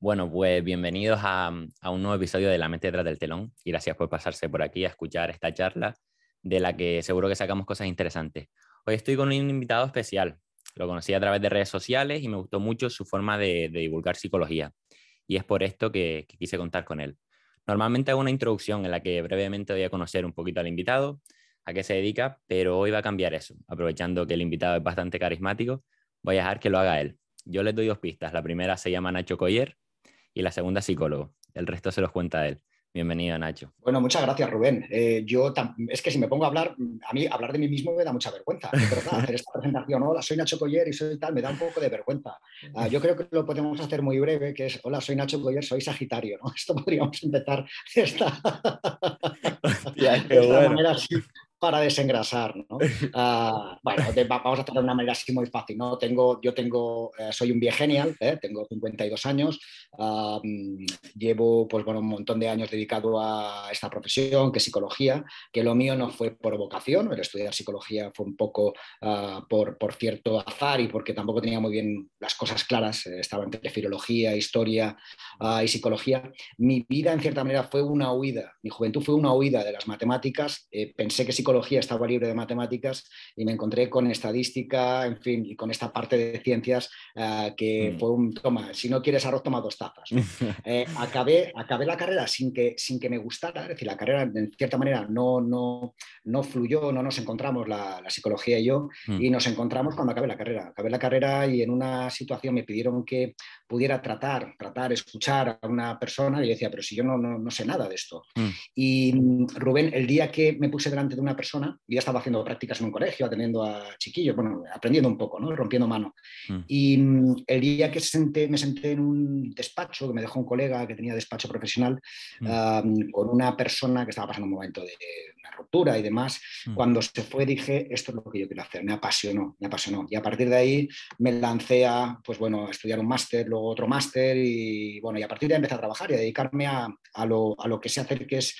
Bueno, pues bienvenidos a, un nuevo episodio de La mente detrás del telón y gracias por pasarse por aquí a escuchar esta charla de la que seguro que sacamos cosas interesantes. Hoy estoy con un invitado especial. Lo conocí a través de redes sociales y me gustó mucho su forma de, divulgar psicología. Y es por esto que, que quise contar con él. Normalmente hago una introducción en la que brevemente voy a conocer un poquito al invitado, a qué se dedica, pero hoy va a cambiar eso. Aprovechando que el invitado es bastante carismático, voy a dejar que lo haga él. Yo les doy dos pistas. La primera se llama Nacho Coyer y la segunda psicólogo. El resto se los cuenta él. Bienvenido, Nacho. Bueno, muchas gracias, Rubén. Eh, yo es que si me pongo a hablar, a mí hablar de mí mismo me da mucha vergüenza. hacer esta presentación, hola, soy Nacho Coyer y soy tal, me da un poco de vergüenza. Ah, yo creo que lo podemos hacer muy breve, que es, hola, soy Nacho Coyer, soy Sagitario, ¿no? Esto podríamos empezar de esta, manera así para desengrasar. ¿no? Ah, bueno, vamos a hacer de una manera así muy fácil. ¿no? Tengo, yo tengo, eh, soy un genial, ¿eh? tengo 52 años, ah, mm, llevo pues, bueno, un montón de años dedicado a esta profesión, que es psicología, que lo mío no fue por vocación, el estudiar psicología fue un poco ah, por, por, cierto azar y porque tampoco tenía muy bien las cosas claras, eh, estaba entre filología, historia y psicología. Mi vida, en cierta manera, fue una huida, mi juventud fue una huida de las matemáticas, pensé que psicología estaba libre de matemáticas y me encontré con estadística, en fin, y con esta parte de ciencias eh, que mm. fue un, toma, si no quieres arroz, toma dos tazas. Eh, acabé, acabé la carrera sin que, sin que me gustara, es decir, la carrera en cierta manera no, no, no fluyó, no nos encontramos la, psicología y yo, mm. y nos encontramos cuando acabé la carrera. Acabé la carrera y en una situación me pidieron que pudiera tratar, tratar, escuchar a una persona y yo decía, pero si yo no, no, no sé nada de esto. Mm. Y Rubén, el día que me puse delante de una persona, ya estaba haciendo prácticas en un colegio, atendiendo a chiquillos, bueno, aprendiendo un poco, ¿no? rompiendo mano. Mm. Y mm, el día que senté, me senté en un despacho, que me dejó un colega que tenía despacho profesional, mm. con una persona que estaba pasando un momento de una ruptura y demás, cuando se fue dije, esto es lo que yo quiero hacer, me apasionó, me apasionó. Y a partir de ahí me lancé a, pues bueno, a estudiar un máster, luego otro máster y bueno, y a partir de ahí empecé a trabajar y a dedicarme a, a, lo, a lo que sé hacer, que es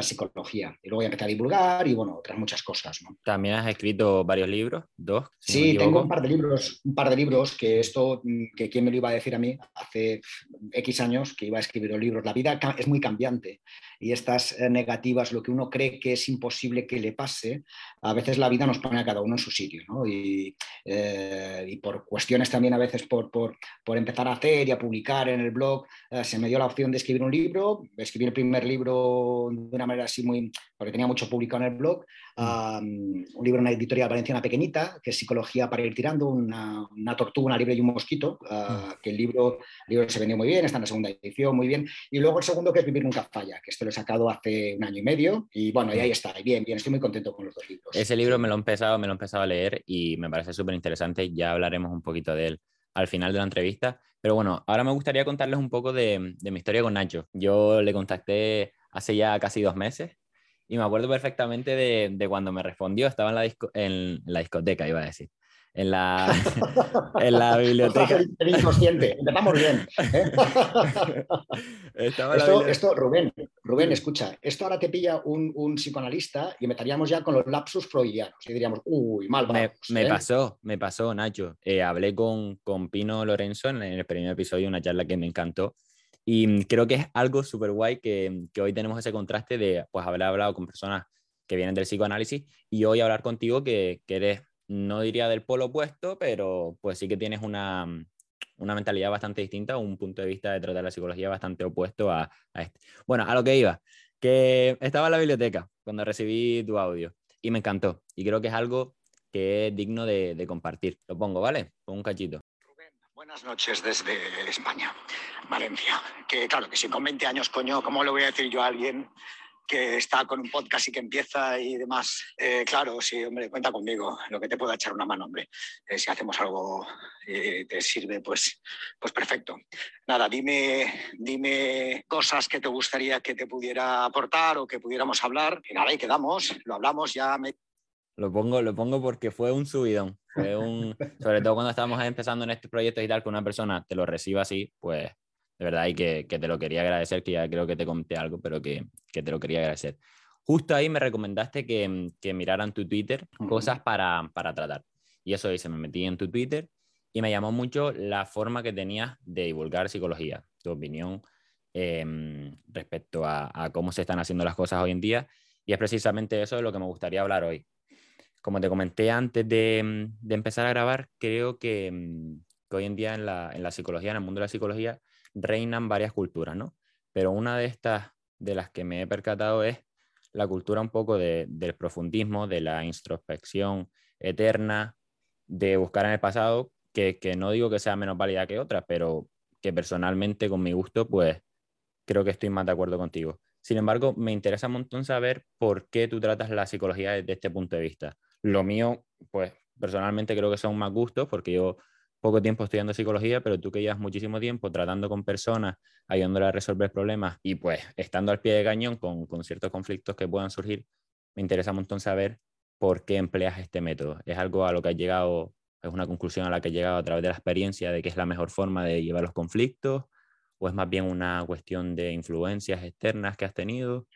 psicología. Y luego ya empecé a divulgar y bueno, otras muchas cosas. También has escrito varios libros, dos. sí, tengo un par de libros, un par de libros que esto, mm, que quién me lo iba a decir a mí hace X años que iba a escribir los libros. La vida es muy cambiante y estas eh, negativas, lo que uno cree que es imposible que le pase, a veces la vida nos pone a cada uno en su sitio. ¿no? Y, eh, y, por cuestiones también a veces por, por, por, empezar a hacer y a publicar en el blog, eh, se me dio la opción de escribir un libro. Escribí el primer libro de una manera así muy, porque tenía mucho público en el blog, mm. un libro, una editorial valenciana pequeñita, que es Psicología para ir tirando, una, una tortuga, una libre y un mosquito, ah, mm. que el libro, el libro se vendió muy bien, está en la segunda edición, muy bien. Y luego el segundo, que es Vivir nunca falla, que esto lo he sacado hace un año y medio, y bueno, y ahí está, bien, bien, estoy muy contento con los dos libros. Ese libro me lo he empezado, me lo he empezado a leer y me parece súper interesante, ya hablaremos un poquito de él al final de la entrevista. Pero bueno, ahora me gustaría contarles un poco de, de mi historia con Nacho. Yo le contacté hace ya casi dos meses y me acuerdo perfectamente de, de cuando me respondió, estaba en la, en la discoteca, iba a decir en la, en la biblioteca. Inconsciente, empezamos bien. ¿eh? esto, esto, Rubén, Rubén, escucha, esto ahora te pilla un, un, psicoanalista y empezaríamos ya con los lapsus freudianos y diríamos, uy, mal vamos, Me, me ¿eh? pasó, me pasó, Nacho. Eh, hablé con, con Pino Lorenzo en el primer episodio, una charla que me encantó y mm, creo que es algo súper guay que, que, hoy tenemos ese contraste de pues, haber hablado con personas que vienen del psicoanálisis y hoy hablar contigo que, que eres, no diría del polo opuesto, pero pues sí que tienes una, mm, una mentalidad bastante distinta, un punto de vista de tratar la psicología bastante opuesto a, a este. Bueno, a lo que iba, que estaba en la biblioteca cuando recibí tu audio y me encantó y creo que es algo que es digno de, de compartir. Lo pongo, ¿vale? Pongo un cachito. Buenas noches desde España, Valencia. Que claro, que si con 20 años, coño, ¿cómo le voy a decir yo a alguien que está con un podcast y que empieza y demás? Eh, claro, sí, hombre, cuenta conmigo, lo que te pueda echar una mano, hombre. Eh, si hacemos algo y te sirve, pues, pues perfecto. Nada, dime, dime cosas que te gustaría que te pudiera aportar o que pudiéramos hablar. Y nada, y quedamos, lo hablamos, ya me lo pongo, lo pongo porque fue un subidón. Fue un, sobre todo cuando estábamos empezando en este proyecto y tal, que una persona te lo reciba así, pues de verdad, y que, que te lo quería agradecer, que ya creo que te conté algo, pero que, que te lo quería agradecer. Justo ahí me recomendaste que, que miraran tu Twitter cosas para, para tratar. Y eso hice, me metí en tu Twitter y me llamó mucho la forma que tenías de divulgar psicología, tu opinión em, respecto a, cómo se están haciendo las cosas hoy en día. Y es precisamente eso de lo que me gustaría hablar hoy. Como te comenté antes de, de empezar a grabar, creo que, em, que hoy en día en la, en la, psicología, en el mundo de la psicología, reinan varias culturas, ¿no? Pero una de estas, de las que me he percatado, es la cultura un poco de, del profundismo, de la introspección eterna, de buscar en el pasado, que, que no digo que sea menos válida que otras, pero que personalmente con mi gusto, pues creo que estoy más de acuerdo contigo. Sin embargo, me interesa un montón saber por qué tú tratas la psicología desde este punto de vista. Lo mío, pues personalmente creo que son más gustos, porque yo poco tiempo estudiando psicología, pero tú que llevas muchísimo tiempo tratando con personas, ayudándolas a resolver problemas y pues estando al pie de cañón con, con ciertos conflictos que puedan surgir, me interesa un montón saber por qué empleas este método. ¿Es algo a lo que has llegado, es una conclusión a la que has llegado a través de la experiencia de que es la mejor forma de llevar los conflictos? ¿O es más bien una cuestión de influencias externas que has tenido?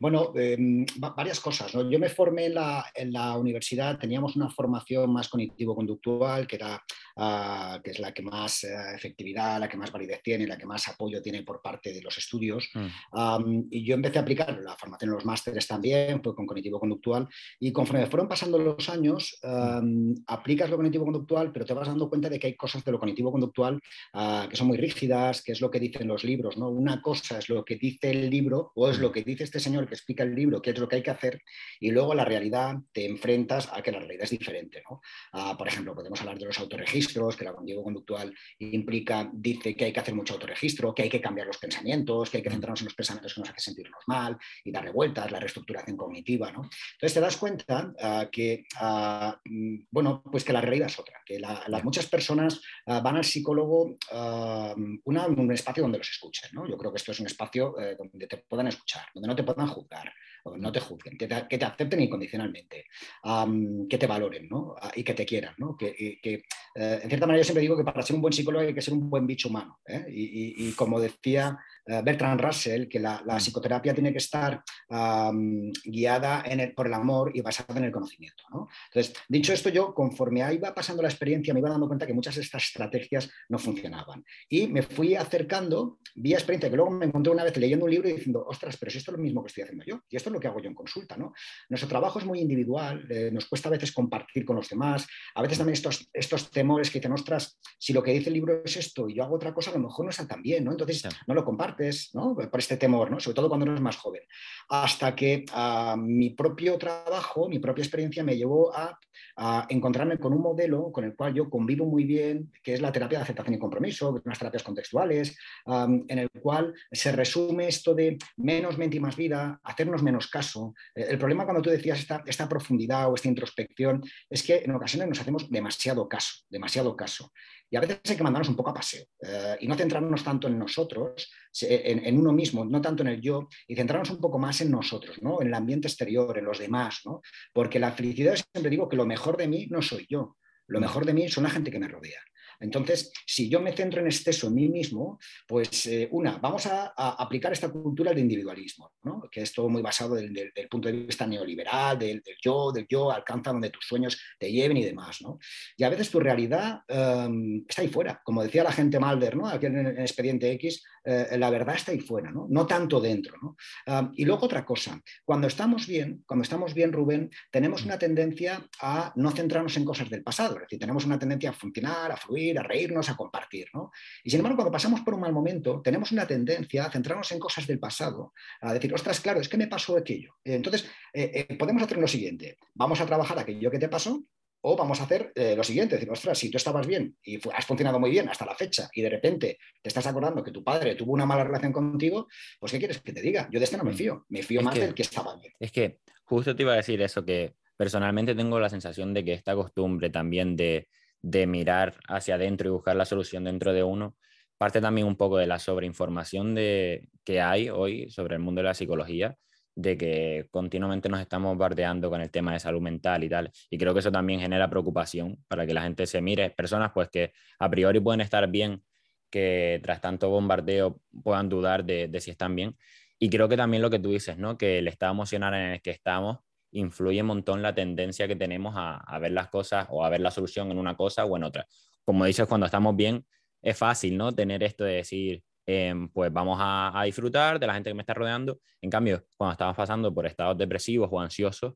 Bueno, em, varias cosas. Yo me formé en la, en la, universidad, teníamos una formación más cognitivo-conductual, que, era, ah, que es la que más eh, efectividad, la que más validez tiene, la que más apoyo tiene por parte de los estudios. Mm. y yo empecé a aplicar la formación en los másteres también, fue con cognitivo-conductual, y conforme fueron pasando los años, mm. aplicas lo cognitivo-conductual, pero te vas dando cuenta de que hay cosas de lo cognitivo-conductual ah, que son muy rígidas, que es lo que dicen los libros, ¿no? Una cosa es lo que dice el libro o es lo que dice este señor que explica el libro, qué es lo que hay que hacer, y luego la realidad te enfrentas a que la realidad es diferente, ¿no? Ah, por ejemplo, podemos hablar de los autorregistros, que la condigo conductual implica, dice que hay que hacer mucho autorregistro, que hay que cambiar los pensamientos, que hay que centrarnos en los pensamientos que nos hacen sentirnos mal y darle vueltas, la reestructuración cognitiva, ¿no? Entonces te das cuenta ah, que, ah, mm, bueno, pues que la realidad es otra, que las muchas personas van al psicólogo una, un espacio donde los escuchen. ¿no? Yo creo que esto es un espacio eh, donde te puedan escuchar, donde no te puedan juzgar, no te juzguen, que te, acepten incondicionalmente, que te valoren ¿no? Ah, y que te quieran. ¿no? Que, eh, en cierta manera yo siempre digo que para ser un buen psicólogo hay que ser un buen bicho humano. ¿eh? Y, como decía Bertrand Russell, que la, mm. psicoterapia tiene que estar guiada por el amor y basada en el conocimiento. ¿no? Entonces, dicho esto, yo conforme iba pasando la experiencia me iba dando cuenta que muchas de estas estrategias no funcionaban. Y me fui acercando vía experiencia, que luego me encontré una vez leyendo un libro y diciendo, ostras, pero si esto es lo mismo que estoy haciendo yo, y esto es lo que hago yo en consulta, ¿no? Nuestro trabajo es muy individual, eh, nos cuesta a veces compartir con los demás, a veces también estos, estos temores que dicen, ostras, si lo que dice el libro es esto y yo hago otra cosa, a lo mejor no está tan bien, ¿no? Entonces no lo compartes, ¿no? Por este temor, ¿no? Sobre todo cuando eres más joven. Hasta que uh, mi propio trabajo, mi propia experiencia me llevó a, a, encontrarme con un modelo con el cual yo convivo muy bien, que es la terapia de aceptación y compromiso, unas terapias contextuales, en el cual se resume esto de menos mente y más vida, hacernos menos caso. Eh, el problema cuando tú decías esta, esta profundidad o esta introspección es que en ocasiones nos hacemos demasiado caso, demasiado caso. Y a veces hay que mandarnos un poco a paseo eh, y no centrarnos tanto en nosotros, en, uno mismo, no tanto en el yo, y centrarnos un poco más en nosotros, ¿no? en el ambiente exterior, en los demás. ¿no? Porque la felicidad, siempre digo que lo mejor de mí no soy yo, lo mejor de mí son la gente que me rodea. Entonces, si yo me centro en exceso en mí mismo, pues eh, una, vamos a, aplicar esta cultura de individualismo, que es todo muy basado del, punto de vista neoliberal, del, yo, del yo, alcanza donde tus sueños te lleven y demás. Y a veces tu realidad em, está ahí fuera, como decía la gente Malder, ¿no? aquí en el expediente X, eh, la verdad está ahí fuera, no, tanto dentro. Em, y luego otra cosa, cuando estamos bien, cuando estamos bien, Rubén, tenemos una tendencia a no centrarnos en cosas del pasado, es decir, tenemos una tendencia a funcionar, a fluir, a reírnos, a compartir. ¿no? Y sin embargo, cuando pasamos por un mal momento, tenemos una tendencia a centrarnos en cosas del pasado, a decir, ostras, claro, es que me pasó aquello. Entonces, eh, eh, podemos hacer lo siguiente, vamos a trabajar aquello que te pasó, o vamos a hacer eh, lo siguiente, decir, ostras, si tú estabas bien y has funcionado muy bien hasta la fecha y de repente te estás acordando que tu padre tuvo una mala relación contigo, pues ¿qué quieres que te diga? Yo de este no me mm. fío, me fío más del que estaba bien. Es que justo te iba a decir eso, que personalmente tengo la sensación de que esta costumbre también de de mirar hacia adentro y buscar la solución dentro de uno, parte también un poco de la sobreinformación de, que hay hoy sobre el mundo de la psicología, de que continuamente nos estamos bardeando con el tema de salud mental y tal. Y creo que eso también genera preocupación para que la gente se mire. Personas pues que a priori pueden estar bien, que tras tanto bombardeo puedan dudar de, de si están bien. Y creo que también lo que tú dices, ¿no? Que el estado emocional en el que estamos influye un montón la tendencia que tenemos a, ver las cosas o a ver la solución en una cosa o en otra. como dices, cuando estamos bien, es fácil, ¿no? Tener esto de decir, em, pues vamos a, disfrutar de la gente que me está rodeando. En cambio, cuando estamos pasando por estados depresivos o ansiosos,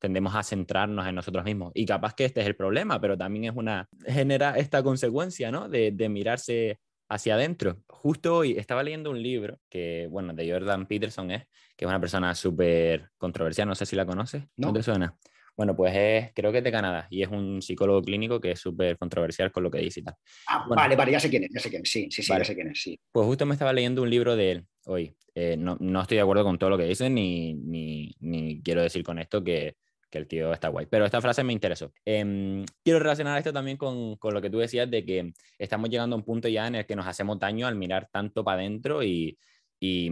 tendemos a centrarnos en nosotros mismos. Y capaz que este es el problema, pero también es una, genera esta consecuencia, ¿no? De mirarse hacia adentro. Justo hoy estaba leyendo un libro que, bueno, de Jordan Peterson es, que es una persona súper controversial, no sé si la conoces. ¿No, te suena? Bueno, pues es, creo que es de Canadá y es un psicólogo clínico que es súper controversial con lo que dice y tal. Ah, vale, vale, ya sé quién es, ya sé quién es, sí, sí, sí, ya sé quién es, sí. Pues justo me estaba leyendo un libro de él hoy. Eh, no, no, estoy de acuerdo con todo lo que dice, ni, ni, ni quiero decir con esto que, que, el tío está guay, pero esta frase me interesó. Eh, quiero relacionar esto también con, con, lo que tú decías de que estamos llegando a un punto ya en el que nos hacemos daño al mirar tanto para adentro y, y,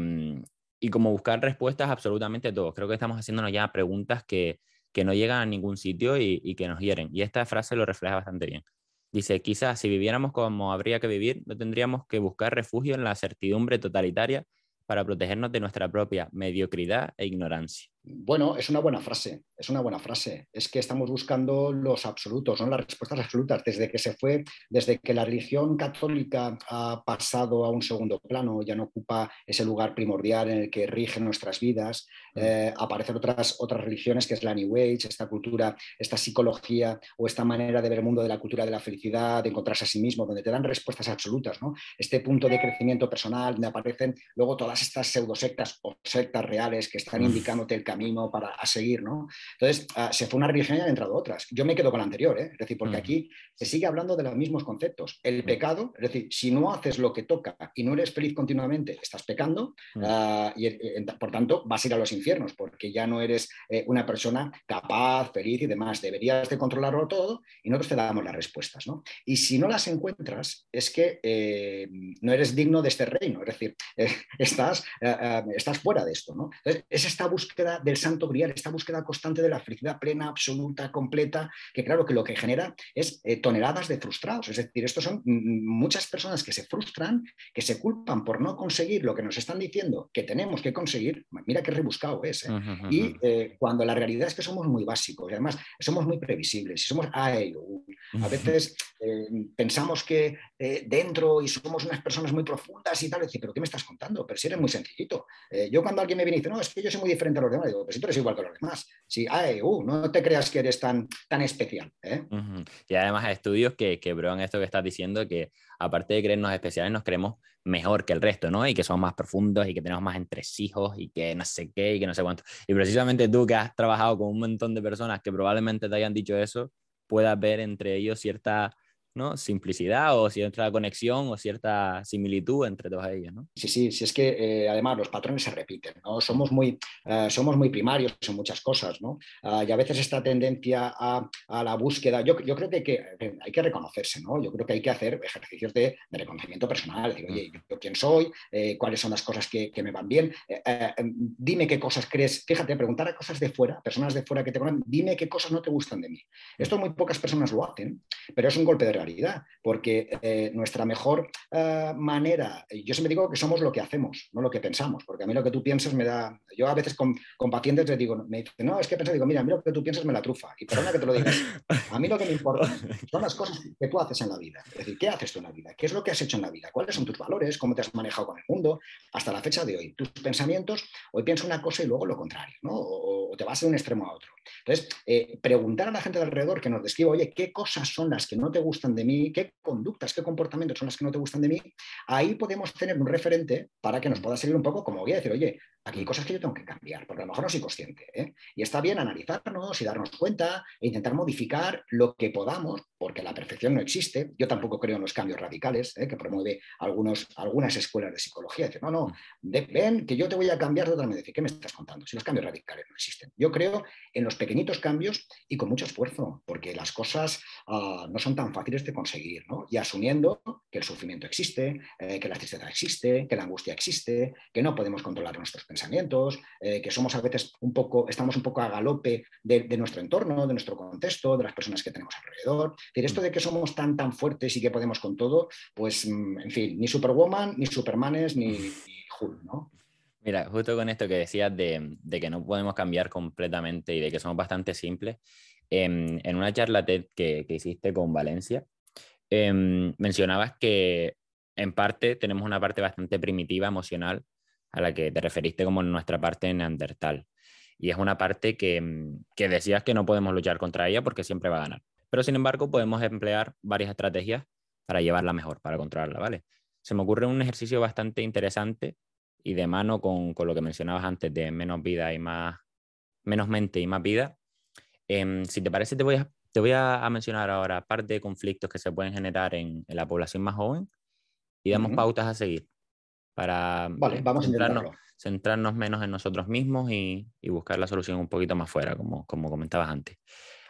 y como buscar respuestas absolutamente a todo. Creo que estamos haciéndonos ya preguntas que que no llegan a ningún sitio y, que nos hieren. Y esta frase lo refleja bastante bien. Dice, quizás si viviéramos como habría que vivir, no tendríamos que buscar refugio en la certidumbre totalitaria para protegernos de nuestra propia mediocridad e ignorancia. Bueno, es una buena frase, es una buena frase. Es que estamos buscando los absolutos, no las respuestas absolutas. Desde que se fue, desde que la religión católica ha pasado a un segundo plano, ya no ocupa ese lugar primordial en el que rige nuestras vidas, mm. eh, aparecen otras, otras religiones que es la New Age, esta cultura, esta psicología o esta manera de ver el mundo de la cultura de la felicidad, de encontrarse a sí mismo, donde te dan respuestas absolutas, ¿no? Este punto de crecimiento personal, donde aparecen luego todas estas pseudosectas o sectas reales que están indicándote el camino camino para seguir, ¿no? Entonces, uh, se fue una religión y han entrado otras. Yo me quedo con la anterior, ¿eh? es decir, porque aquí se sigue hablando de los mismos conceptos. El pecado, es decir, si no haces lo que toca y no eres feliz continuamente, estás pecando uh, y, eh, por tanto vas a ir a los infiernos porque ya no eres eh, una persona capaz, feliz y demás. Deberías de controlarlo todo y nosotros te damos las respuestas, ¿no? Y si no las encuentras, es que eh, no eres digno de este reino, es decir, estás, estás fuera de esto, ¿no? Entonces, es esta búsqueda del santo grial, esta búsqueda constante de la felicidad plena, absoluta, completa, que claro que lo que genera es eh, toneladas de frustrados. Es decir, estos son muchas personas que se frustran, que se culpan por no conseguir lo que nos están diciendo que tenemos que conseguir. Mira qué rebuscado es. ¿eh? Y eh, cuando la realidad es que somos muy básicos y además somos muy previsibles y somos ay, a veces pensamos que dentro y somos unas personas muy profundas y tal, decir, pero ¿qué me estás contando? Pero si eres muy sencillito. yo cuando alguien me viene y dice, no, es que yo soy muy diferente a los demás, pues si tú eres igual que los demás. Sí, ay, uh, no te creas que eres tan, tan especial. ¿eh? Y además hay estudios que, que prueban esto que estás diciendo, que aparte de creernos especiales, nos creemos mejor que el resto, ¿no? Y que somos más profundos y que tenemos más entresijos y que no sé qué y que no sé cuánto. Y precisamente tú que has trabajado con un montón de personas que probablemente te hayan dicho eso, puedas ver entre ellos cierta ¿no? simplicidad o cierta conexión o cierta similitud entre todas ellas. ¿no? Sí, sí, sí, es que eh, además los patrones se repiten, ¿no? somos, muy, uh, somos muy primarios en muchas cosas ¿no? Uh, y a veces esta tendencia a, a la búsqueda, yo, yo creo que hay, que hay, que reconocerse, ¿no? yo creo que hay que hacer ejercicios de, de reconocimiento personal, decir, oye, yo, yo quién soy, eh, cuáles son las cosas que, que me van bien, eh, em, dime qué cosas crees, fíjate, preguntar a cosas de fuera, personas de fuera que te conocen, dime qué cosas no te gustan de mí. Esto muy pocas personas lo hacen, pero es un golpe de realidad porque eh, nuestra mejor eh, manera, yo siempre digo que somos lo que hacemos, no lo que pensamos, porque a mí lo que tú piensas me da, yo a veces con, con pacientes les digo, me dicen, no, es que pensé, digo, mira, a mí lo que tú piensas me la trufa, y perdona que te lo diga, a mí lo que me importa son las cosas que tú haces en la vida, es decir, ¿qué haces tú en la vida? ¿Qué es lo que has hecho en la vida? ¿Cuáles son tus valores? ¿Cómo te has manejado con el mundo? Hasta la fecha de hoy, tus pensamientos, hoy pienso una cosa y luego lo contrario, ¿no? o, o te vas de un extremo a otro. Entonces, eh, preguntar a la gente de alrededor que nos describa, oye, ¿qué cosas son las que no te gustan de mí? ¿Qué conductas, qué comportamientos son las que no te gustan de mí? Ahí podemos tener un referente para que nos pueda seguir un poco como voy a decir, oye, aquí hay cosas que yo tengo que cambiar, porque a lo mejor no soy consciente. ¿eh? Y está bien analizarnos y darnos cuenta e intentar modificar lo que podamos, porque la perfección no existe. Yo tampoco creo en los cambios radicales ¿eh? que promueve algunos, algunas escuelas de psicología. Dicen, no, no, ven que yo te voy a cambiar totalmente. ¿qué me estás contando? Si los cambios radicales no existen. Yo creo en los pequeñitos cambios y con mucho esfuerzo, porque las cosas uh, no son tan fáciles de conseguir. ¿no? Y asumiendo que el sufrimiento existe, eh, que la tristeza existe, que la angustia existe, que no podemos controlar nuestros pensamientos eh, que somos a veces un poco, estamos un poco a galope de, de, nuestro entorno, de nuestro contexto, de las personas que tenemos alrededor. Es decir, esto de que somos tan, tan fuertes y que podemos con todo, pues, mm, en fin, ni Superwoman, ni Supermanes, ni, ni Hulk, ¿no? Mira, justo con esto que decías de, de, que no podemos cambiar completamente y de que somos bastante simples, en, en una charla TED que, que hiciste con Valencia, em, mencionabas que en parte tenemos una parte bastante primitiva emocional a la que te referiste como nuestra parte neandertal. Y es una parte que, mm, que decías que no podemos luchar contra ella porque siempre va a ganar. Pero sin embargo, podemos emplear varias estrategias para llevarla mejor, para controlarla, ¿vale? Se me ocurre un ejercicio bastante interesante y de mano con, con lo que mencionabas antes de menos vida y más, menos mente y más vida. Em, si te parece, te voy, a, te voy a, mencionar ahora parte de conflictos que se pueden generar en, en la población más joven y damos pautas a seguir para vale, vamos centrarnos, centrarnos, menos en nosotros mismos y, y, buscar la solución un poquito más fuera, como, como comentabas antes.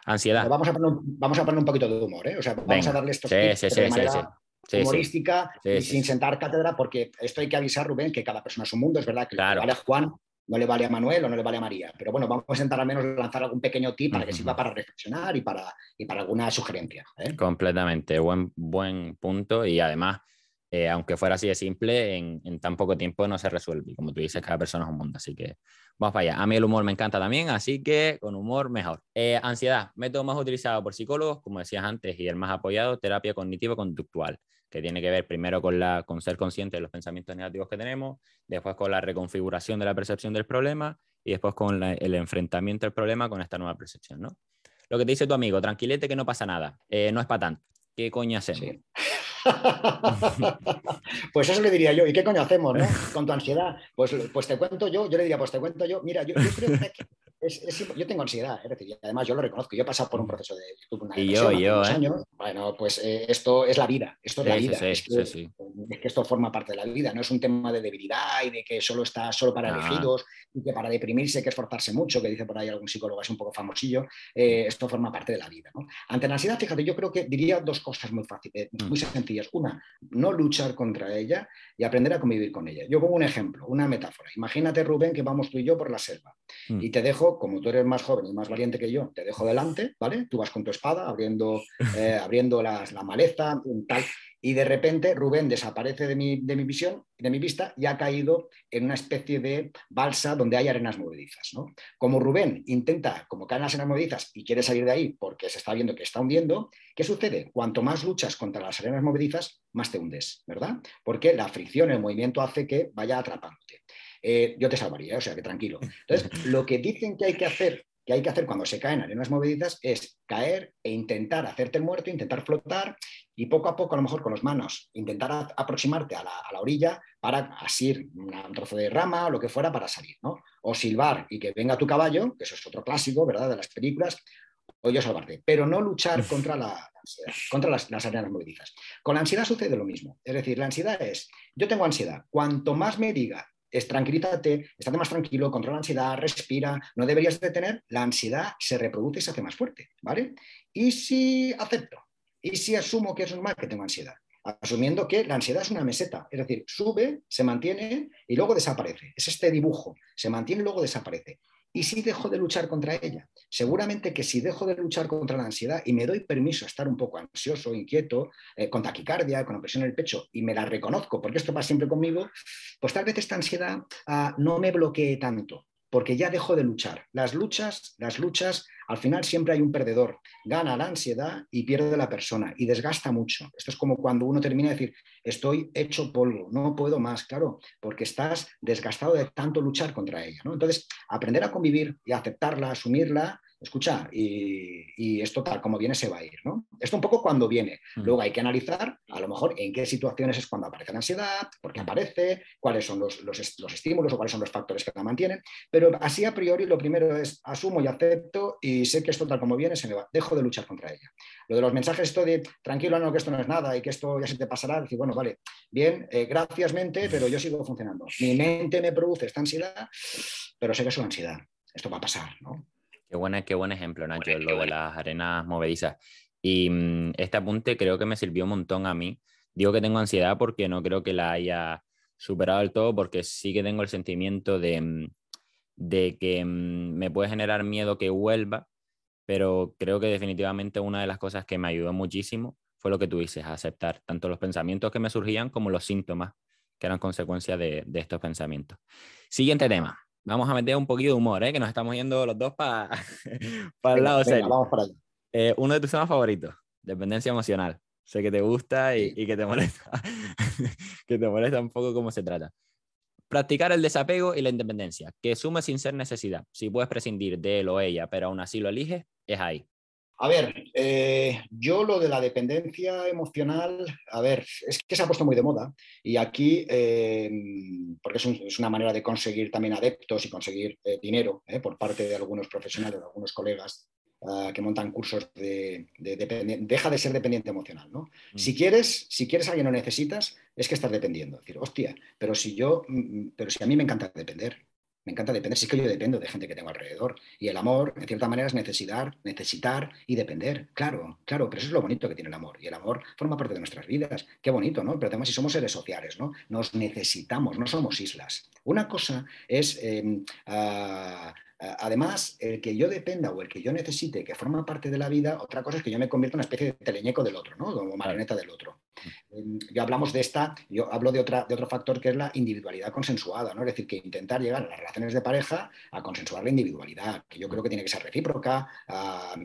Ansiedad. Vamos a, poner un, vamos a poner un poquito de humor, ¿eh? O sea, vamos a darle estos sí, sí, sí, de manera humorística y sin sentar cátedra, porque esto hay que avisar, Rubén, que cada persona es un mundo, es verdad que claro. vale a Juan no le vale a Manuel o no le vale a María. Pero bueno, vamos a intentar al menos lanzar algún pequeño tip para que sirva para reflexionar y para, y para alguna sugerencia. ¿eh? Completamente, buen, buen punto. Y además, eh, aunque fuera así de simple, en, en, tan poco tiempo no se resuelve. Como tú dices, cada persona es un mundo, así que vamos para allá. A mí el humor me encanta también, así que con humor mejor. Eh, ansiedad, método más utilizado por psicólogos, como decías antes, y el más apoyado, terapia cognitivo-conductual, tiene que ver primero con, la, con ser consciente de los pensamientos negativos que tenemos, después con la reconfiguración de la percepción del problema y después con el enfrentamiento del problema con esta nueva percepción, ¿no? Lo que te dice tu amigo, tranquilete que no pasa nada, eh, no es para tanto. ¿Qué coño hacemos? Pues eso le diría yo, ¿y qué coño hacemos, no? Con tu ansiedad. Pues, pues te cuento yo, yo le diría, pues te cuento yo, mira, yo, yo creo que yo tengo ansiedad, es decir, además yo lo reconozco, yo he pasado por un proceso de YouTube una y yo, yo, ¿eh? años. Bueno, pues eh, esto es la vida, esto es la vida. es, que, esto forma parte de la vida, no es un tema de debilidad y de que solo está solo para elegidos y que para deprimirse hay que esforzarse mucho, que dice por ahí algún psicólogo es un poco famosillo, eh, esto forma parte de la vida. ¿no? Ante la ansiedad, fíjate, yo creo que diría dos cosas muy fáciles, mm. muy sencillas. Una, no luchar contra ella y aprender a convivir con ella. Yo pongo un ejemplo, una metáfora. Imagínate, Rubén, que vamos tú y yo por la selva mm. y te dejo como tú eres más joven y más valiente que yo, te dejo delante, ¿vale? Tú vas con tu espada abriendo, eh, abriendo las, la maleza, tal, y de repente Rubén desaparece de mi, de mi, visión, de mi vista, y ha caído en una especie de balsa donde hay arenas movedizas, ¿no? Como Rubén intenta, como caen las arenas movedizas y quiere salir de ahí porque se está viendo que está hundiendo, ¿qué sucede? Cuanto más luchas contra las arenas movedizas, más te hundes, ¿verdad? Porque la fricción, el movimiento hace que vaya atrapándote. Eh, yo te salvaría, o sea que tranquilo. Entonces, lo que dicen que hay que hacer, que hay que hacer cuando se caen arenas movedizas es caer e intentar hacerte el muerto, intentar flotar y poco a poco, a lo mejor con las manos, intentar aproximarte a la, orilla para asir un trozo de rama o lo que fuera para salir, ¿no? O silbar y que venga tu caballo, que eso es otro clásico, ¿verdad? De las películas, o yo salvarte, pero no luchar contra la, ansiedad, contra las, las arenas movedizas. Con la ansiedad sucede lo mismo. Es decir, la ansiedad es, yo tengo ansiedad, cuanto más me diga es tranquilízate, estate más tranquilo, controla la ansiedad, respira, no deberías detener, la ansiedad se reproduce y se hace más fuerte, ¿vale? Y si acepto, y si asumo que es normal que tengo ansiedad, asumiendo que la ansiedad es una meseta, es decir, sube, se mantiene y luego desaparece. Es este dibujo, se mantiene y luego desaparece. ¿Y si dejo de luchar contra ella? Seguramente que si dejo de luchar contra la ansiedad y me doy permiso a estar un poco ansioso, inquieto, eh, con taquicardia, con opresión en el pecho, y me la reconozco, porque esto va siempre conmigo, pues tal vez esta ansiedad ah, no me bloquee tanto, porque ya dejo de luchar. Las luchas, las luchas al final siempre hay un perdedor. Gana la ansiedad y pierde la persona y desgasta mucho. Esto es como cuando uno termina de decir, estoy hecho polvo, no puedo más, claro, porque estás desgastado de tanto luchar contra ella. ¿no? Entonces, aprender a convivir y aceptarla, asumirla, escucha, y, esto tal como viene se va a ir, ¿no? Esto un poco cuando viene. Mm. Luego hay que analizar, a lo mejor, en qué situaciones es cuando aparece la ansiedad, por qué aparece, cuáles son los, los, estímulos o cuáles son los factores que la mantienen, pero así a priori lo primero es asumo y acepto y sé que esto tal como viene se me va, dejo de luchar contra ella. Lo de los mensajes, esto de tranquilo, no, que esto no es nada y que esto ya se te pasará, decir, bueno, vale, bien, eh, gracias mente, pero yo sigo funcionando. Mi mente me produce esta ansiedad, pero sé que es una ansiedad. Esto va a pasar, ¿no? Qué, buena, qué buen ejemplo, Nacho, lo de las arenas movedizas. Y mm, este apunte creo que me sirvió un montón a mí. Digo que tengo ansiedad porque no creo que la haya superado del todo, porque sí que tengo el sentimiento de, mm, de que mm, me puede generar miedo que vuelva, pero creo que definitivamente una de las cosas que me ayudó muchísimo fue lo que tú dices, aceptar tanto los pensamientos que me surgían como los síntomas que eran consecuencia de, de estos pensamientos. Siguiente tema vamos a meter un poquito de humor, ¿eh? que nos estamos yendo los dos para el lado serio. Vamos para allá. Eh, uno de tus temas favoritos, dependencia emocional. sé que te gusta y, y que te molesta, que te molesta un poco cómo se trata. Practicar el desapego y la independencia, que sume sin ser necesidad. Si puedes prescindir de él o ella, pero aún así lo eliges, es ahí. A ver, eh, yo lo de la dependencia emocional, a ver, es que se ha puesto muy de moda y aquí, eh, porque es, una manera de conseguir también adeptos y conseguir eh, dinero por parte de algunos profesionales, de algunos colegas ah, que montan cursos de, deja de ser dependiente emocional, ¿no? Mm. Si quieres, si quieres a alguien lo necesitas, es que estás dependiendo. Es decir, hostia, pero si yo, mm, mm, pero si a mí me encanta depender, me encanta depender, sí que yo dependo de gente que tengo alrededor. Y el amor, en cierta manera, es necesitar, necesitar y depender. Claro, claro, pero eso es lo bonito que tiene el amor. Y el amor forma parte de nuestras vidas. Qué bonito, ¿no? Pero además, si somos seres sociales, ¿no? Nos necesitamos, no somos islas. Una cosa es em, ah, Además, el que yo dependa o el que yo necesite, que forma parte de la vida, otra cosa es que yo me convierta en una especie de teleñeco del otro, ¿no? Como marioneta del otro. Em, yo hablamos de esta, yo hablo de, otra, de otro factor que es la individualidad consensuada, ¿no? Es decir, que intentar llegar a las relaciones de pareja a consensuar la individualidad, que yo creo que tiene que ser recíproca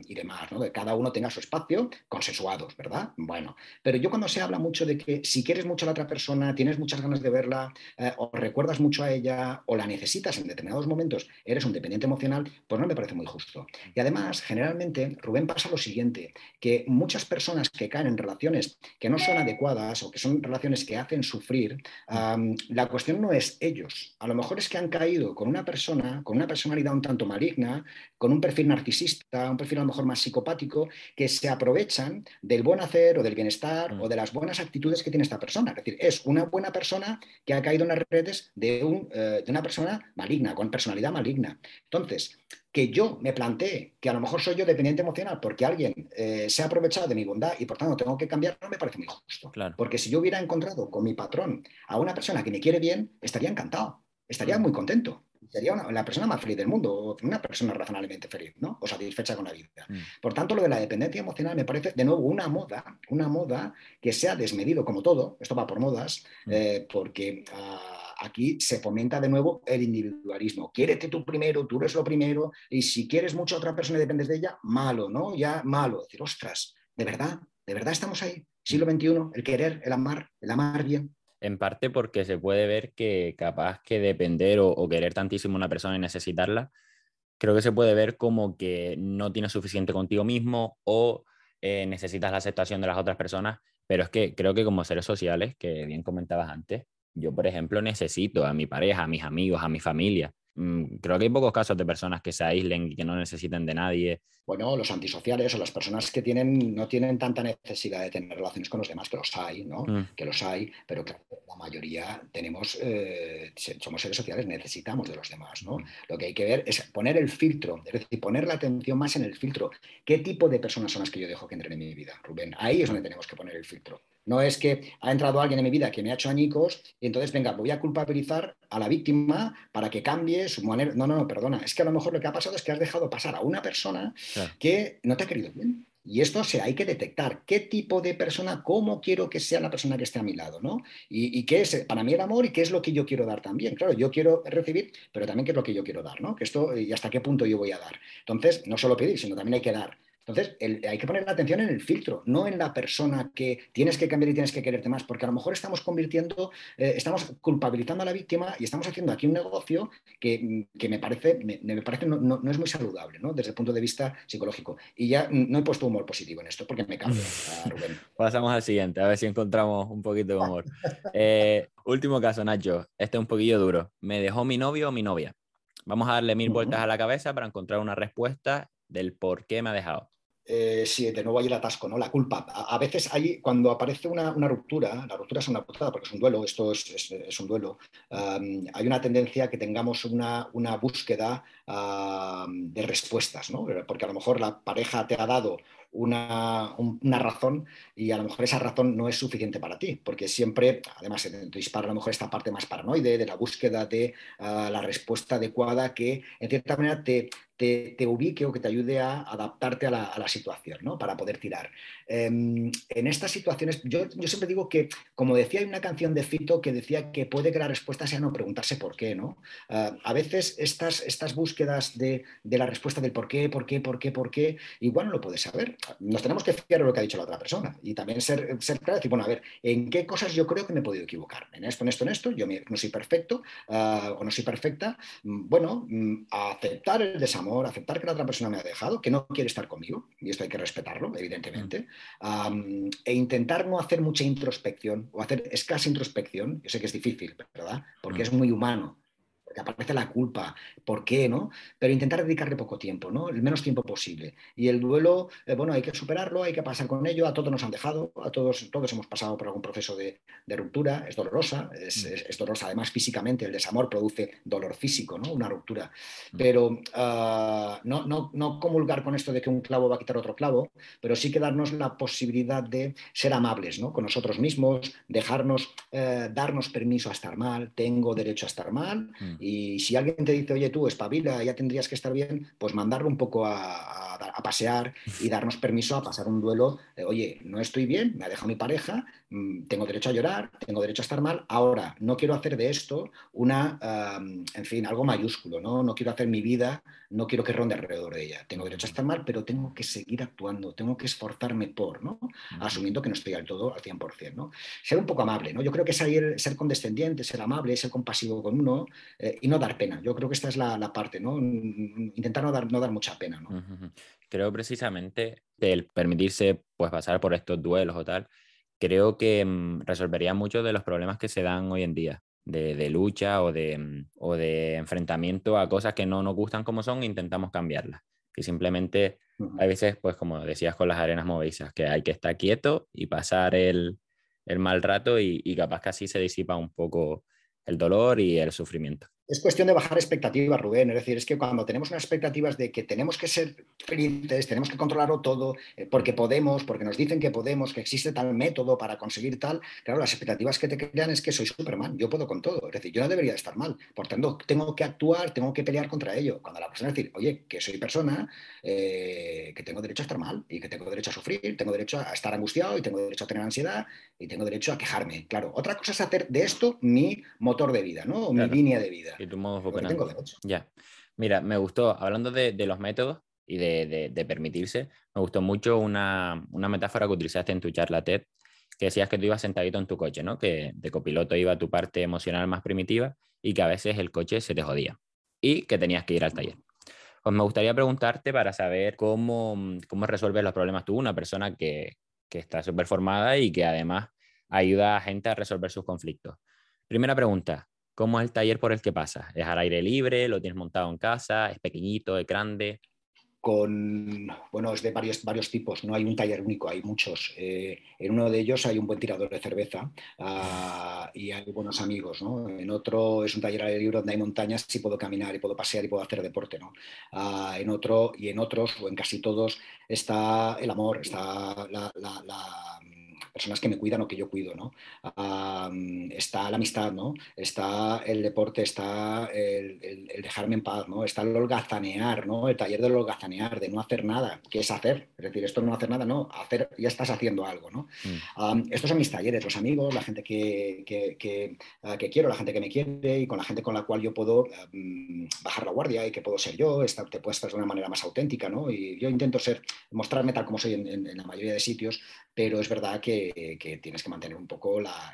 y demás, ¿no? Que cada uno tenga su espacio consensuados, ¿verdad? Bueno, pero yo cuando se habla mucho de que si quieres mucho a la otra persona, tienes muchas ganas de verla, eh, o recuerdas mucho a ella, o la necesitas en determinados momentos, eres un dependiente emocional, pues no me parece muy justo. Y además, generalmente, Rubén pasa lo siguiente, que muchas personas que caen en relaciones que no son adecuadas o que son relaciones que hacen sufrir, la cuestión no es ellos. A lo mejor es que han caído con una persona, con una personalidad un tanto maligna, con un perfil narcisista, un perfil a lo mejor más psicopático, que se aprovechan del buen hacer o del bienestar o de las buenas actitudes que tiene esta persona. Es decir, es una buena persona que ha caído en las redes de, un, eh, de una persona maligna, con personalidad maligna. Entonces, que yo me plantee que a lo mejor soy yo dependiente emocional porque alguien eh, se ha aprovechado de mi bondad y por tanto tengo que cambiar, no me parece muy justo. Porque si yo hubiera encontrado con mi patrón a una persona que me quiere bien, estaría encantado, estaría muy contento. Sería la persona más feliz del mundo, una persona razonablemente feliz, ¿no? O satisfecha con la vida. Mm. Por tanto, lo de la dependencia emocional me parece, de nuevo, una moda, una moda que se ha desmedido como todo, esto va por modas, mm. eh, porque... Ah, aquí se fomenta de nuevo el individualismo. Quiérete tú primero, tú eres lo primero, y si quieres mucho a otra persona y dependes de ella, malo, ¿no? Ya malo. decir, ostras, ¿de verdad? ¿De verdad estamos ahí? Siglo XXI, el querer, el amar, el amar bien. En parte porque se puede ver que capaz que depender o, querer tantísimo a una persona y necesitarla, creo que se puede ver como que no tienes suficiente contigo mismo o eh, necesitas la aceptación de las otras personas, pero es que creo que como seres sociales, que bien comentabas antes, yo, por ejemplo, necesito a mi pareja, a mis amigos, a mi familia. Mm, creo que hay pocos casos de personas que se aíslen y que no necesiten de nadie. Bueno, los antisociales o las personas que tienen, no tienen tanta necesidad de tener relaciones con los demás, que los hay, ¿no? Mm. Que los hay, pero que la mayoría tenemos, eh, somos seres sociales, necesitamos de los demás, ¿no? Mm. Lo que hay que ver es poner el filtro, es decir, poner la atención más en el filtro. ¿Qué tipo de personas son las que yo dejo que entren en mi vida, Rubén? Ahí es donde tenemos que poner el filtro. No es que ha entrado alguien en mi vida que me ha hecho añicos y entonces, venga, voy a culpabilizar a la víctima para que cambie su manera. No, no, no, perdona. Es que a lo mejor lo que ha pasado es que has dejado pasar a una persona que no te ha querido bien. Y esto se hay que detectar qué tipo de persona, cómo quiero que sea la persona que esté a mi lado, ¿no? Y, qué es para mí el amor y qué es lo que yo quiero dar también. Claro, yo quiero recibir, pero también qué es lo que yo quiero dar, ¿no? Que esto y hasta qué punto yo voy a dar. Entonces, no solo pedir, sino también hay que dar. Entonces, hay que poner la atención en el filtro, no en la persona que tienes que cambiar y tienes que quererte más, porque a lo mejor estamos convirtiendo, eh, estamos culpabilizando a la víctima y estamos haciendo aquí un negocio que, me parece, me, parece no, es muy saludable, ¿no? Desde el punto de vista psicológico. Y ya no he puesto humor positivo en esto, porque me cambio, Rubén. Pasamos al siguiente, a ver si encontramos un poquito de humor. Eh, último caso, Nacho. Este es un poquillo duro. ¿Me dejó mi novio o mi novia? Vamos a darle mil vueltas a la cabeza para encontrar una respuesta del por qué me ha dejado. Eh, sí, de nuevo hay el atasco, ¿no? La culpa. A, veces hay, cuando aparece una, ruptura, la ruptura es una putada porque es un duelo, esto es, un duelo, hay una tendencia a que tengamos una, búsqueda de respuestas, ¿no? Porque a lo mejor la pareja te ha dado una, razón y a lo mejor esa razón no es suficiente para ti, porque siempre, además, se dispara a lo mejor esta parte más paranoide de la búsqueda de ah, la respuesta adecuada que en cierta manera te, te, ubique o que te ayude a adaptarte a la, situación, ¿no? Para poder tirar. Em, en estas situaciones, yo, siempre digo que, como decía, hay una canción de Fito que decía que puede que la respuesta sea no preguntarse por qué, ¿no? Ah, a veces estas, estas búsquedas de, la respuesta del por qué, por qué, por qué, por qué, igual no lo puedes saber. nos tenemos que fiar de lo que ha dicho la otra persona y también ser, ser claro, decir, bueno, a ver, ¿en qué cosas yo creo que me he podido equivocar? En esto, en esto, en esto, yo no soy perfecto ah, o no soy perfecta. Mm, bueno, mm, aceptar el desamor, aceptar que la otra persona me ha dejado, que no quiere estar conmigo, y esto hay que respetarlo, evidentemente, e intentar no hacer mucha introspección o hacer escasa introspección, yo sé que es difícil, ¿verdad? Porque es muy humano aparece la culpa, ¿por qué? ¿no? Pero intentar dedicarle poco tiempo, ¿no? el menos tiempo posible. Y el duelo, eh, bueno, hay que superarlo, hay que pasar con ello, a todos nos han dejado, a todos, todos hemos pasado por algún proceso de, ruptura, es dolorosa, mm. es, dolorosa, además físicamente, el desamor produce dolor físico, ¿no? una ruptura. Mm. Pero ah, no, no, no comulgar con esto de que un clavo va a quitar otro clavo, pero sí que darnos la posibilidad de ser amables ¿no? con nosotros mismos, dejarnos, eh, darnos permiso a estar mal, tengo derecho a estar mal. Mm. Y si alguien te dice, oye, tú, espabila, ya tendrías que estar bien, pues mandarlo un poco a, pasear y darnos permiso a pasar un duelo. oye, no estoy bien, me ha dejado mi pareja, mm, tengo derecho a llorar, tengo derecho a estar mal. Ahora, no quiero hacer de esto una, en fin, algo mayúsculo, ¿no? No quiero hacer mi vida, no quiero que ronde alrededor de ella. Tengo derecho a estar mal, pero tengo que seguir actuando, tengo que esforzarme por, ¿no? Asumiendo que no estoy al todo al 100%, ¿no? Ser un poco amable, ¿no? Yo creo que ser, ser condescendiente, ser amable, ser compasivo con uno, eh, y no dar pena. Yo creo que esta es la, parte, ¿no? Intentar no dar, no dar mucha pena, ¿no? Creo precisamente el permitirse pues, pasar por estos duelos o tal, creo que mm, resolvería muchos de los problemas que se dan hoy en día. De, lucha o de, mm, o de enfrentamiento a cosas que no nos gustan como son e intentamos cambiarlas. Y simplemente hay veces, pues como decías con las arenas movedizas, que hay que estar quieto y pasar el, el mal rato y, y, capaz que así se disipa un poco el dolor y el sufrimiento es cuestión de bajar expectativas, Rubén. Es decir, es que cuando tenemos unas expectativas de que tenemos que ser felices, tenemos que controlarlo todo, eh, porque podemos, porque nos dicen que podemos, que existe tal método para conseguir tal, claro, las expectativas que te crean es que soy Superman, yo puedo con todo. Es decir, yo no debería estar mal. Por tanto, tengo que actuar, tengo que pelear contra ello. Cuando la persona dice, oye, que soy persona, eh, que tengo derecho a estar mal y que tengo derecho a sufrir, tengo derecho a estar angustiado y tengo derecho a tener ansiedad y tengo derecho a quejarme. Claro, otra cosa es hacer de esto mi motor de vida, ¿no? mi línea de vida. Y tu modo Ya. Mira, me gustó, hablando de, los métodos y de, permitirse, me gustó mucho una, metáfora que utilizaste en tu charla TED, que decías que tú ibas sentadito en tu coche, ¿no? Que de copiloto iba tu parte emocional más primitiva y que a veces el coche se te jodía y que tenías que ir al taller. Pues me gustaría preguntarte para saber cómo, cómo resuelves los problemas tú, una persona que, que está súper formada y que además ayuda a gente a resolver sus conflictos. Primera pregunta, ¿Cómo es el taller por el que pasa? ¿Es al aire libre? ¿Lo tienes montado en casa? ¿Es pequeñito? ¿Es grande? Con, bueno, es de varios, varios tipos, no hay un taller único, hay muchos. Eh, en uno de ellos hay un buen tirador de cerveza ah, y hay buenos amigos, ¿no? En otro es un taller al aire libre donde hay montañas y puedo caminar y puedo pasear y puedo hacer deporte, ¿no? Ah, en otro y en otros o en casi todos está el amor, está la personas que me cuidan o que yo cuido, ¿no? está la amistad, ¿no? Está el deporte, está el, dejarme en paz, ¿no? Está el holgazanear, ¿no? El taller del holgazanear, de no hacer nada, que es hacer. Es decir, esto no hacer nada, no, hacer, ya estás haciendo algo, ¿no? Mm. estos son mis talleres, los amigos, la gente que, que, ah, quiero, la gente que me quiere y con la gente con la cual yo puedo bajar la guardia y que puedo ser yo, estar, te puedes estar de una manera más auténtica, ¿no? Y yo intento ser, mostrarme tal como soy en la mayoría de sitios, pero es verdad que que, tienes que mantener un poco la,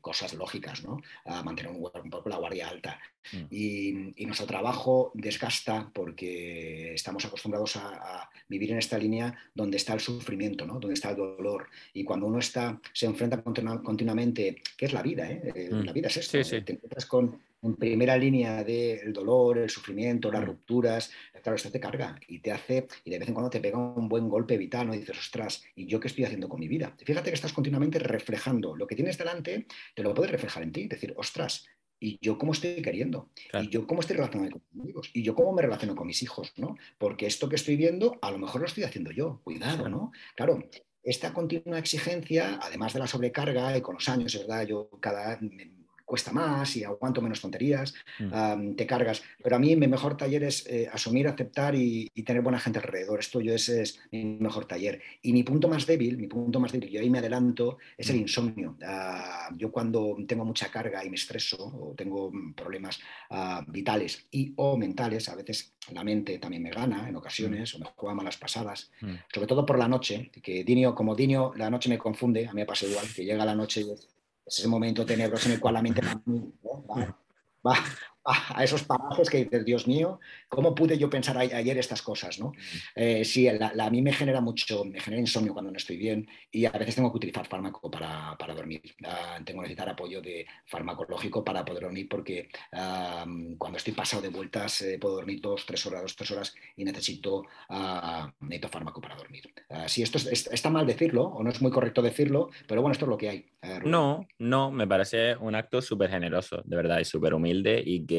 cosas lógicas, ¿no? mantener un, poco la guardia alta. Mm. Y, nuestro trabajo desgasta porque estamos acostumbrados a, vivir en esta línea donde está el sufrimiento, ¿no? donde está el dolor. Y cuando uno está, se enfrenta continuamente, que es la vida, ¿eh? Eh, mm. la vida es esto, te encuentras con, en primera línea del dolor, el sufrimiento, las rupturas, claro, esto te carga y te hace, y de vez en cuando te pega un buen golpe vital, ¿no? Y dices, ostras, ¿y yo qué estoy haciendo con mi vida? Fíjate que estás continuamente reflejando lo que tienes delante, te lo puedes reflejar en ti, decir, ostras, ¿y yo cómo estoy queriendo? ¿Y yo cómo estoy relacionando con mis amigos? ¿Y yo cómo me relaciono con mis hijos? ¿no? Porque esto que estoy viendo, a lo mejor lo estoy haciendo yo, cuidado, ¿no? Claro, esta continua exigencia, además de la sobrecarga, y con los años, ¿verdad? Yo cada cuesta más y aguanto menos tonterías, mm. te cargas. Pero a mí mi mejor taller es eh, asumir, aceptar y, tener buena gente alrededor. Esto yo ese es mi mejor taller. Y mi punto más débil, mi punto más débil, y ahí me adelanto, es el mm. insomnio. Ah, yo cuando tengo mucha carga y me estreso o tengo problemas ah, vitales y o mentales, a veces la mente también me gana en ocasiones o me juega malas pasadas, sobre todo por la noche, que Dinio, como Dinio, la noche me confunde, a mí me pasa igual, que llega la noche y es ese momento tenebroso en el cual la mente va, a esos parajes que dices, Dios mío, ¿cómo pude yo pensar ayer estas cosas? ¿no? Eh, sí, a mí me genera mucho, me genera insomnio cuando no estoy bien y a veces tengo que utilizar fármaco para, dormir. tengo que necesitar apoyo de farmacológico para poder dormir porque cuando estoy pasado de vueltas eh, puedo dormir dos, tres horas, dos, tres horas y necesito, uh, necesito fármaco para dormir. Ah, sí, esto está mal decirlo o no es muy correcto decirlo, pero bueno, esto es lo que hay. Eh, no, no, me parece un acto súper generoso, de verdad, y súper humilde y que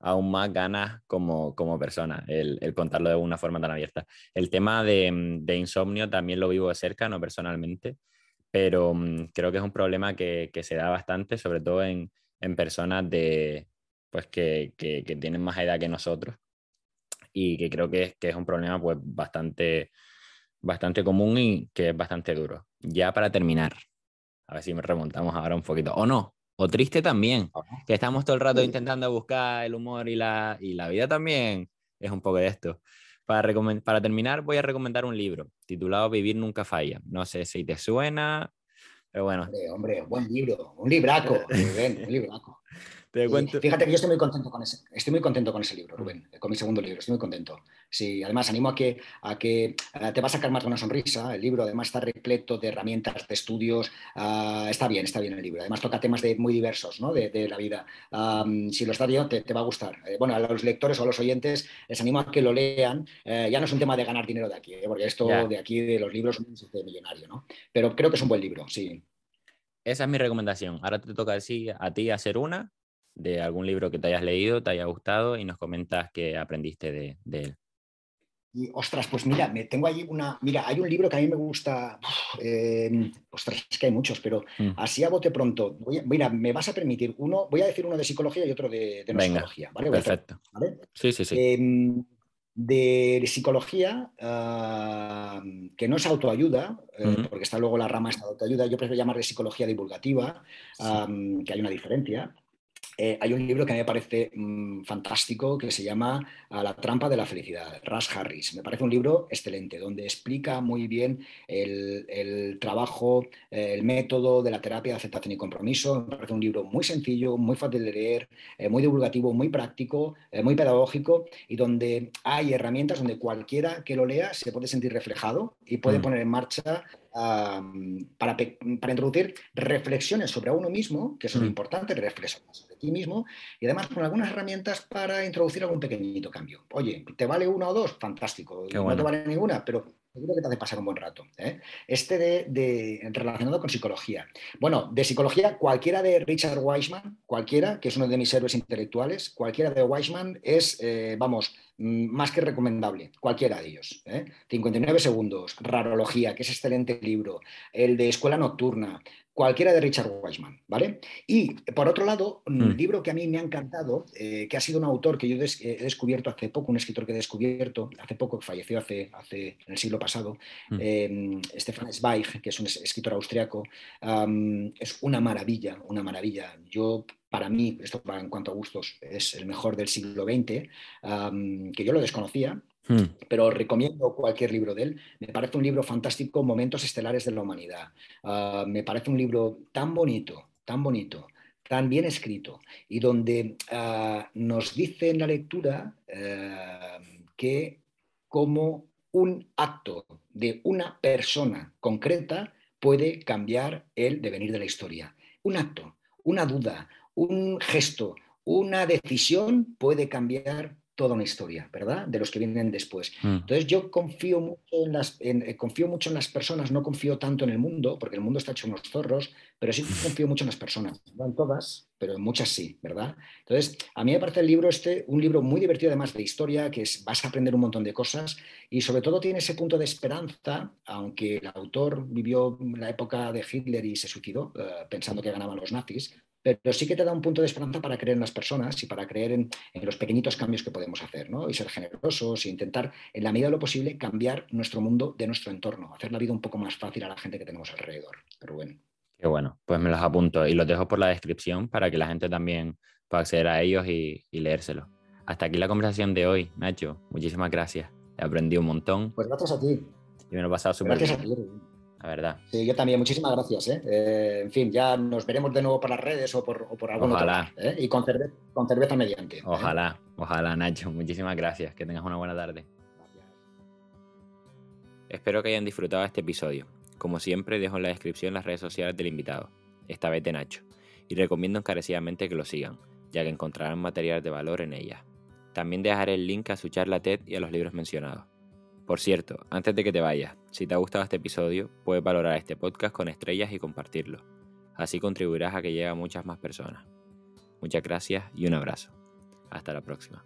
aún más ganas como, como persona, el, contarlo de una forma tan abierta. El tema de, de, insomnio también lo vivo de cerca, no personalmente, pero mm, creo que es un problema que, se da bastante, sobre todo en, en personas de, pues que, que, que, tienen más edad que nosotros y que creo que es, que es un problema pues bastante, bastante común y que es bastante duro. Ya para terminar, a ver si me remontamos ahora un poquito, o no, o triste también, que estamos todo el rato intentando buscar el humor y la, y la vida también es un poco de esto. Para, para terminar, voy a recomendar un libro titulado Vivir nunca falla. No sé si te suena, pero bueno. Hombre, hombre buen libro, un libraco, un libraco. Fíjate que yo estoy muy contento con ese, estoy muy contento con ese libro, Rubén, con mi segundo libro, estoy muy contento. Sí, además animo a que, a que eh, te vas a sacar más de una sonrisa. El libro además está repleto de herramientas, de estudios. Ah, está bien, está bien el libro. Además toca temas de, muy diversos ¿no? de, la vida. si lo está viendo, te, va a gustar. Eh, bueno, a los lectores o a los oyentes les animo a que lo lean. Eh, ya no es un tema de ganar dinero de aquí, porque esto de aquí, de los libros, es de millonario, ¿no? Pero creo que es un buen libro, sí. Esa es mi recomendación. Ahora te toca decir a ti hacer una de algún libro que te hayas leído, te haya gustado y nos comentas qué aprendiste de, él. Y, ostras, pues mira, me tengo ahí una. Mira, hay un libro que a mí me gusta. Em, ostras, es que hay muchos, pero mm. así a bote pronto. mira, me vas a permitir uno. Voy a decir uno de psicología y otro de, de psicología. ¿vale? Perfecto. Sí, sí, sí. Em, de psicología, ah, que no es autoayuda, eh, porque está luego la rama de autoayuda, yo prefiero llamarle psicología divulgativa, que hay una diferencia. Eh, hay un libro que a mí me parece mm, fantástico que se llama La trampa de la felicidad, Rush Harris. Me parece un libro excelente, donde explica muy bien el, trabajo, el método de la terapia de aceptación y compromiso. Me parece un libro muy sencillo, muy fácil de leer, eh, muy divulgativo, muy práctico, eh, muy pedagógico y donde hay herramientas donde cualquiera que lo lea se puede sentir reflejado y puede mm. poner en marcha para, para, introducir reflexiones sobre uno mismo, que son mm. importantes, reflexiones sobre ti mismo, y además con algunas herramientas para introducir algún pequeñito cambio. Oye, ¿te vale una o dos? Fantástico. No te vale ninguna, pero seguro que te hace pasar un buen rato. ¿eh? Este de, relacionado con psicología. Bueno, de psicología, cualquiera de Richard Weisman, cualquiera, que es uno de mis héroes intelectuales, cualquiera de Weisman es, eh, vamos, mm, más que recomendable, cualquiera de ellos. 59 ¿eh? segundos, Rarología, que es excelente libro, el de Escuela Nocturna, cualquiera de Richard Weisman, ¿vale? Y por otro lado, un mm. libro que a mí me ha encantado, eh, que ha sido un autor que yo he descubierto hace poco, un escritor que he descubierto hace poco, que falleció hace, hace en el siglo pasado, mm. eh, Stefan Zweig, que es un escritor austriaco, es una maravilla, una maravilla. Yo para mí, esto en cuanto a gustos, es el mejor del siglo XX, que yo lo desconocía, Hmm. Pero recomiendo cualquier libro de él. Me parece un libro fantástico, Momentos Estelares de la Humanidad. Ah, me parece un libro tan bonito, tan bonito, tan bien escrito y donde ah, nos dice en la lectura eh, que como un acto de una persona concreta puede cambiar el devenir de la historia. Un acto, una duda, un gesto, una decisión puede cambiar toda una historia, ¿verdad? De los que vienen después. Mm. Entonces yo confío mucho en, las, eh, confío mucho en las personas, no confío tanto en el mundo, porque el mundo está hecho unos zorros, pero sí confío mucho en las personas. No en todas, pero en muchas sí, ¿verdad? Entonces, a mí me parece el libro este un libro muy divertido además de historia, que es, vas a aprender un montón de cosas y sobre todo tiene ese punto de esperanza, aunque el autor vivió la época de Hitler y se suicidó eh, pensando que ganaban los nazis, pero sí que te da un punto de esperanza para creer en las personas y para creer en, los pequeñitos cambios que podemos hacer, ¿no? Y ser generosos e intentar, en la medida de lo posible, cambiar nuestro mundo de nuestro entorno, hacer la vida un poco más fácil a la gente que tenemos alrededor. Pero bueno. Qué bueno, pues me los apunto y los dejo por la descripción para que la gente también pueda acceder a ellos y, y leérselo. Hasta aquí la conversación de hoy, Nacho. Muchísimas gracias. He aprendido un montón. Pues gracias a ti. Y me lo he pasado súper bien. Gracias a ti. La verdad. Sí, yo también. Muchísimas gracias. ¿eh? Eh, en fin, ya nos veremos de nuevo por las redes o por, o por algún ojalá. otro ¿eh? Y con cerveza, con cerveza mediante. Ojalá, ojalá, Nacho. Muchísimas gracias. Que tengas una buena tarde. Gracias. Espero que hayan disfrutado este episodio. Como siempre, dejo en la descripción las redes sociales del invitado, esta vez de Nacho, y recomiendo encarecidamente que lo sigan, ya que encontrarán material de valor en ella. También dejaré el link a su charla TED y a los libros mencionados. Por cierto, antes de que te vayas, si te ha gustado este episodio, puedes valorar este podcast con estrellas y compartirlo. Así contribuirás a que llegue a muchas más personas. Muchas gracias y un abrazo. Hasta la próxima.